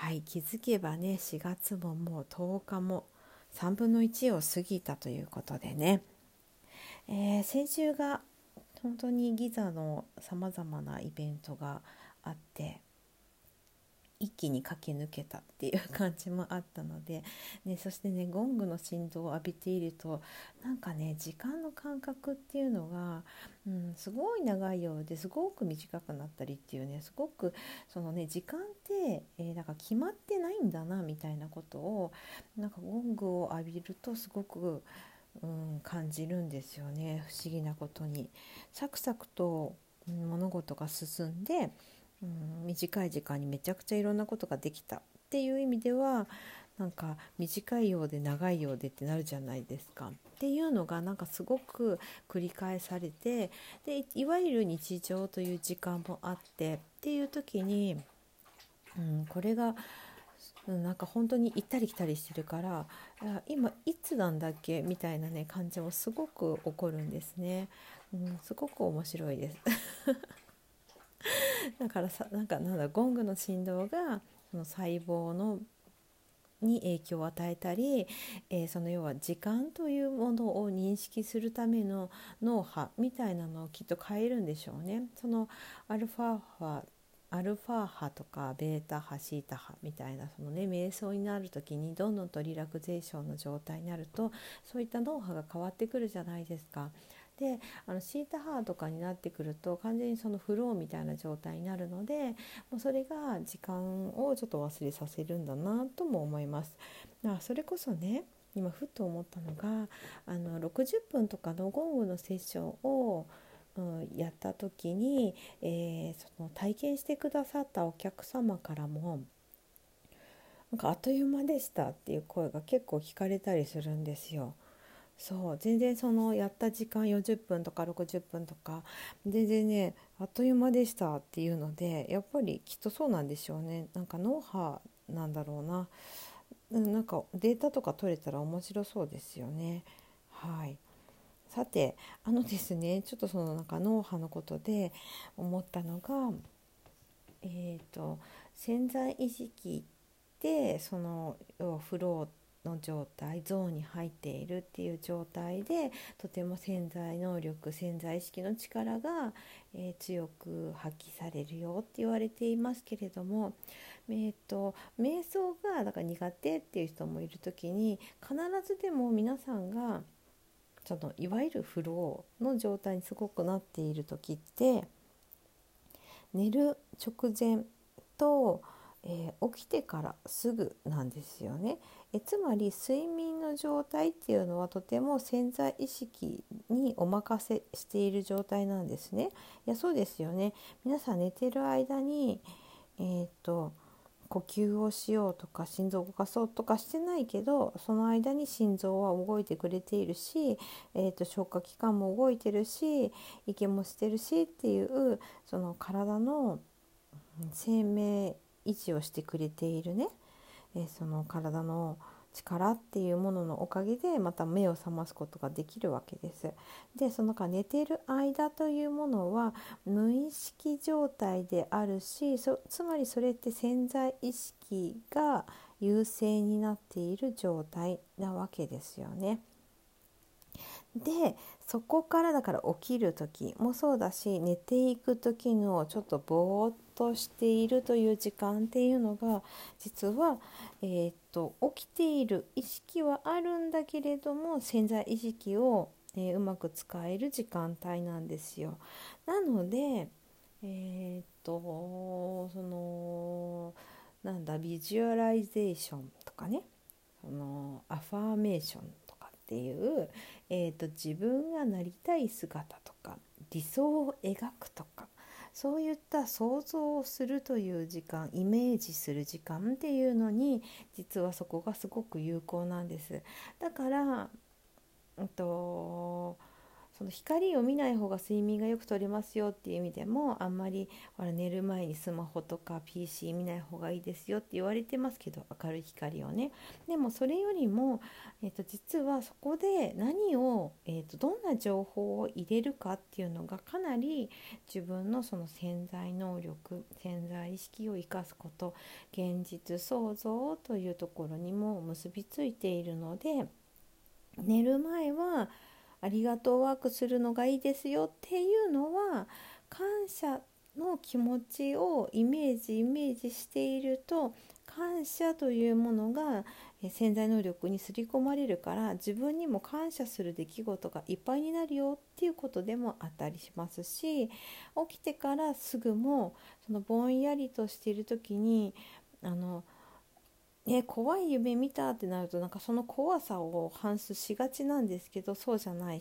はい気づけばね4月ももう10日も3分の1を過ぎたということでね、えー、先週が本当にギザのさまざまなイベントがあって一気に駆け抜けたっていう感じもあったので、ね、そしてねゴングの振動を浴びているとなんかね時間の感覚っていうのが、うん、すごい長いようですごく短くなったりっていうねすごくそのね時間って、えー、なんか決まってないんだなみたいなことをなんかゴングを浴びるとすごくうん、感じるんですよね不思議なことに。サクサクと物事が進んでうん短い時間にめちゃくちゃいろんなことができたっていう意味ではなんか短いようで長いようでってなるじゃないですか。っていうのがなんかすごく繰り返されてでいわゆる日常という時間もあってっていう時に、うん、これがなんか本当に行ったり来たりしてるから今いつなんだっけ？みたいなね感じもすごく起こるんですね、うん、すごく面白いです。だからさなんかなんだゴングの振動がその細胞のに影響を与えたり、えー、その要は時間というものを認識するための脳波みたいなのをきっと変えるんでしょうね。そのアルファ波アルファ波とかベータ波シータ波みたいなそのね瞑想になる時にどんどんとリラクゼーションの状態になるとそういった脳波が変わってくるじゃないですか。であのシータハーとかになってくると完全にそのフローみたいな状態になるのでもうそれが時間をちょっと忘れさせるんだなとも思います。だからそれこそね今ふっと思ったのがあの60分とかのゴングのセッションをうん、やった時に、えー、その体験してくださったお客様からもなんかあっという間でしたっていう声が結構聞かれたりするんですよ。そう全然そのやった時間40分とか60分とか全然ねあっという間でしたっていうのでやっぱりきっとそうなんでしょうね。なんか脳波なんだろうな。なんかデータとか取れたら面白そうですよね。はい。さてあのですねちょっとそのなんか脳波のことで思ったのがえっ、ー、と潜在意識ってその要はフローっての状態ゾーンに入っているっていう状態でとても潜在能力潜在意識の力が、えー、強く発揮されるよって言われていますけれども、えーと、瞑想がだから苦手っていう人もいる時に必ずでも皆さんがそのいわゆるフローの状態にすごくなっている時って寝る直前とえー、起きてからすぐなんですよね。えつまり睡眠の状態っていうのはとても潜在意識にお任せしている状態なんですね。いやそうですよね。皆さん寝てる間にえー、っと呼吸をしようとか心臓を動かそうとかしてないけどその間に心臓は動いてくれているし、えーと消化器官も動いてるし息もしてるしっていうその体の生命維持をしてくれているね、えー、その体の力っていうもののおかげでまた目を覚ますことができるわけです。でそのか寝てる間というものは無意識状態であるしつまりそれって潜在意識が優勢になっている状態なわけですよね。でそこからだから起きる時もそうだし寝ていく時のちょっとぼーっとしているという時間っていうのが実は、えー、っと起きている意識はあるんだけれども潜在意識を、えー、うまく使える時間帯なんですよ。なのでえー、っとそのなんだビジュアライゼーションとかねそのアファーメーションっていう、えーと、自分がなりたい姿とか理想を描くとかそういった想像をするという時間イメージする時間っていうのに実はそこがすごく有効なんです。だから、うんとその光を見ない方が睡眠がよくとれますよっていう意味でもあんまりほら寝る前にスマホとか PC 見ない方がいいですよって言われてますけど明るい光をね。でもそれよりも、えー、と実はそこで何を、えー、とどんな情報を入れるかっていうのがかなり自分のその潜在能力潜在意識を生かすこと現実創造というところにも結びついているので寝る前はありがとうワークするのがいいですよっていうのは感謝の気持ちをイメージイメージしていると感謝というものが潜在能力に刷り込まれるから自分にも感謝する出来事がいっぱいになるよっていうことでもあったりしますし起きてからすぐもそのぼんやりとしている時にあのね、怖い夢見たってなるとなんかその怖さを反芻しがちなんですけどそうじゃな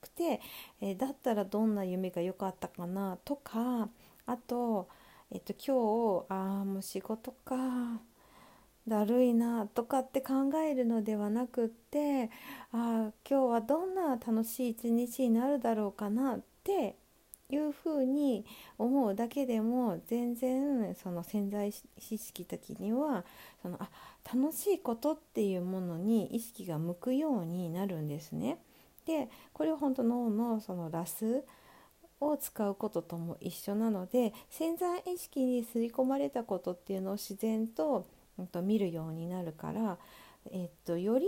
くて、えー、だったらどんな夢が良かったかなとかあと、えっと、今日ああもう仕事かだるいなとかって考えるのではなくってああ今日はどんな楽しい一日になるだろうかなっていうふうに思うだけでも全然その潜在意識的にはそのあ楽しいことっていうものに意識が向くようになるんですね。でこれは本当脳のそのラスを使うこととも一緒なので潜在意識に刷り込まれたことっていうのを自然と,、うん、と見るようになるから、えっと、より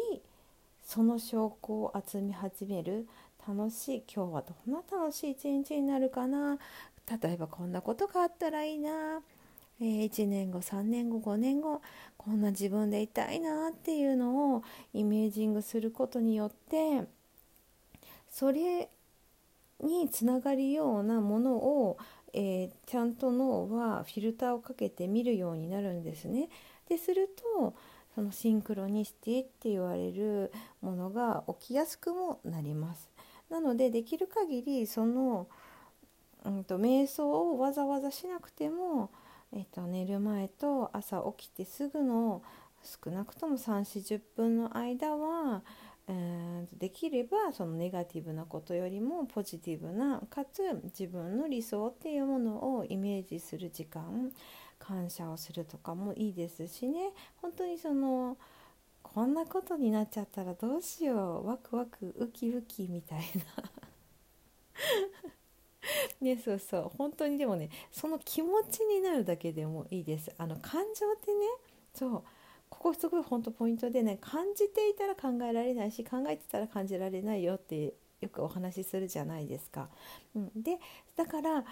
その証拠を集め始める楽しい今日はどんな楽しい一日になるかな？例えばこんなことがあったらいいな、えー、1年後3年後5年後こんな自分でいたいなっていうのをイメージングすることによってそれにつながるようなものを、えー、ちゃんと脳はフィルターをかけて見るようになるんですね。でするとそのシンクロニシティって言われるものが起きやすくもなります。なのでできる限りその、うんと、瞑想をわざわざしなくても、えっと、寝る前と朝起きてすぐの少なくとも3 4 0分の間は、えー、できればそのネガティブなことよりもポジティブなかつ自分の理想っていうものをイメージする時間感謝をするとかもいいですしね。本当にそのこんなことになっちゃったらどうしよう。ワクワクウキウキみたいな。ねそうそう。本当にでもねその気持ちになるだけでもいいです。あの感情ってねそう。ここすごい本当ポイントでね感じていたら考えられないし考えてたら感じられないよってよくお話しするじゃないですか。うん、でだからうわ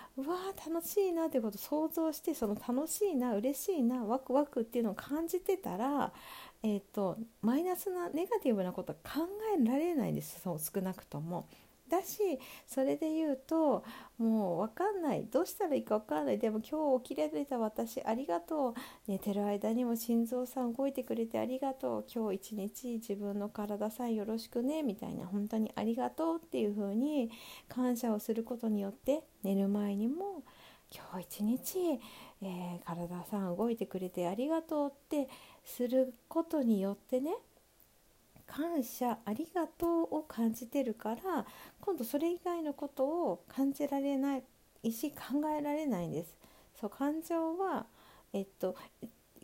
ー楽しいなってことを想像してその楽しいな嬉しいなワクワクっていうのを感じてたらえーと、マイナスなネガティブなこと考えられないんです。そう少なくとも。だしそれで言うともう分かんない。どうしたらいいか分からない。でも今日起きられた私ありがとう。寝てる間にも心臓さん動いてくれてありがとう。今日一日自分の体さえよろしくね。みたいな。本当にありがとうっていう風に感謝をすることによって寝る前にも今日一日、えー、体さん動いてくれてありがとうってすることによってね感謝ありがとうを感じてるから今度それ以外のことを感じられないし考えられないんです。そう感情は、えっと、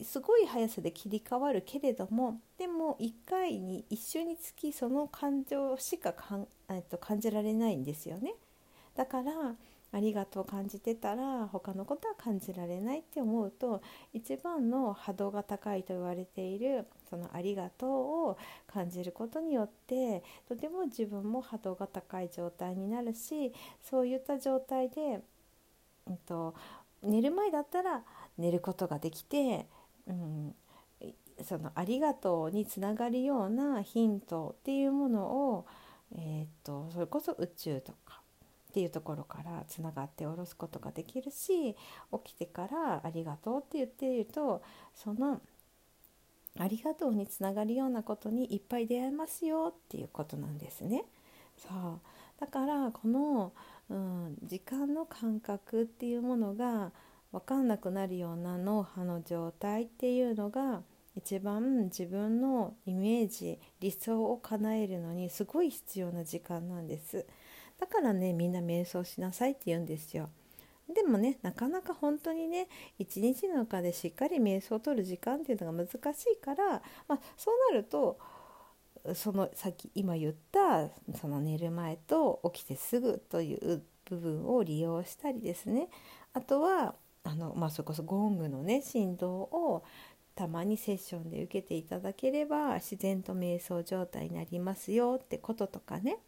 すごい速さで切り替わるけれどもでも1回に一緒につきその感情しかかん、えっと、感じられないんですよね。だからありがとう感じてたら他のことは感じられないって思うと一番の波動が高いと言われているそのありがとうを感じることによってとても自分も波動が高い状態になるしそういった状態で、えっと、寝る前だったら寝ることができて、うん、そのありがとうにつながるようなヒントっていうものを、え、っとそれこそ宇宙とかっていうところからつながって下ろすことができるし起きてから「ありがとう」って言っているとその「ありがとう」につながるようなことにいっぱい出会えますよっていうことなんですね。そうだからこのうん、時間の感覚っていうものが分かんなくなるような脳波の状態っていうのが一番自分のイメージ理想を叶えるのにすごい必要な時間なんです。だからねみんな瞑想しなさいって言うんですよ。でもねなかなか本当にね一日の中でしっかり瞑想をとる時間っていうのが難しいから、まあ、そうなるとそのさっき今言ったその寝る前と起きてすぐという部分を利用したりですね。あとはあの、まあ、それこそゴングのね振動をたまにセッションで受けていただければ自然と瞑想状態になりますよってこととかね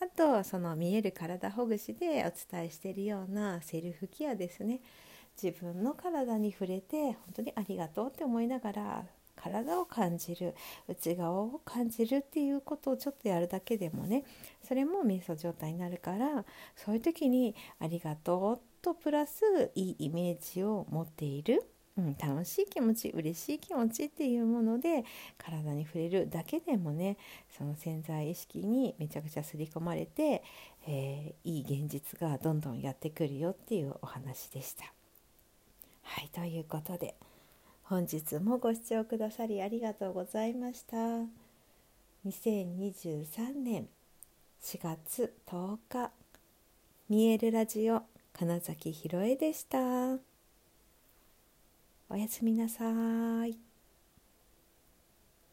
あとその見える体ほぐしでお伝えしているようなセルフケアですね自分の体に触れて本当にありがとうって思いながら体を感じる内側を感じるっていうことをちょっとやるだけでもねそれも瞑想状態になるからそういう時に「ありがとう」とプラスいいイメージを持っている。うん、楽しい気持ち嬉しい気持ちっていうもので体に触れるだけでもねその潜在意識にめちゃくちゃ刷り込まれて、えー、いい現実がどんどんやってくるよっていうお話でした。はいということで本日もご視聴くださりありがとうございました2023年4月10日見えるラジオ金崎ひろえでしたおやすみなさい。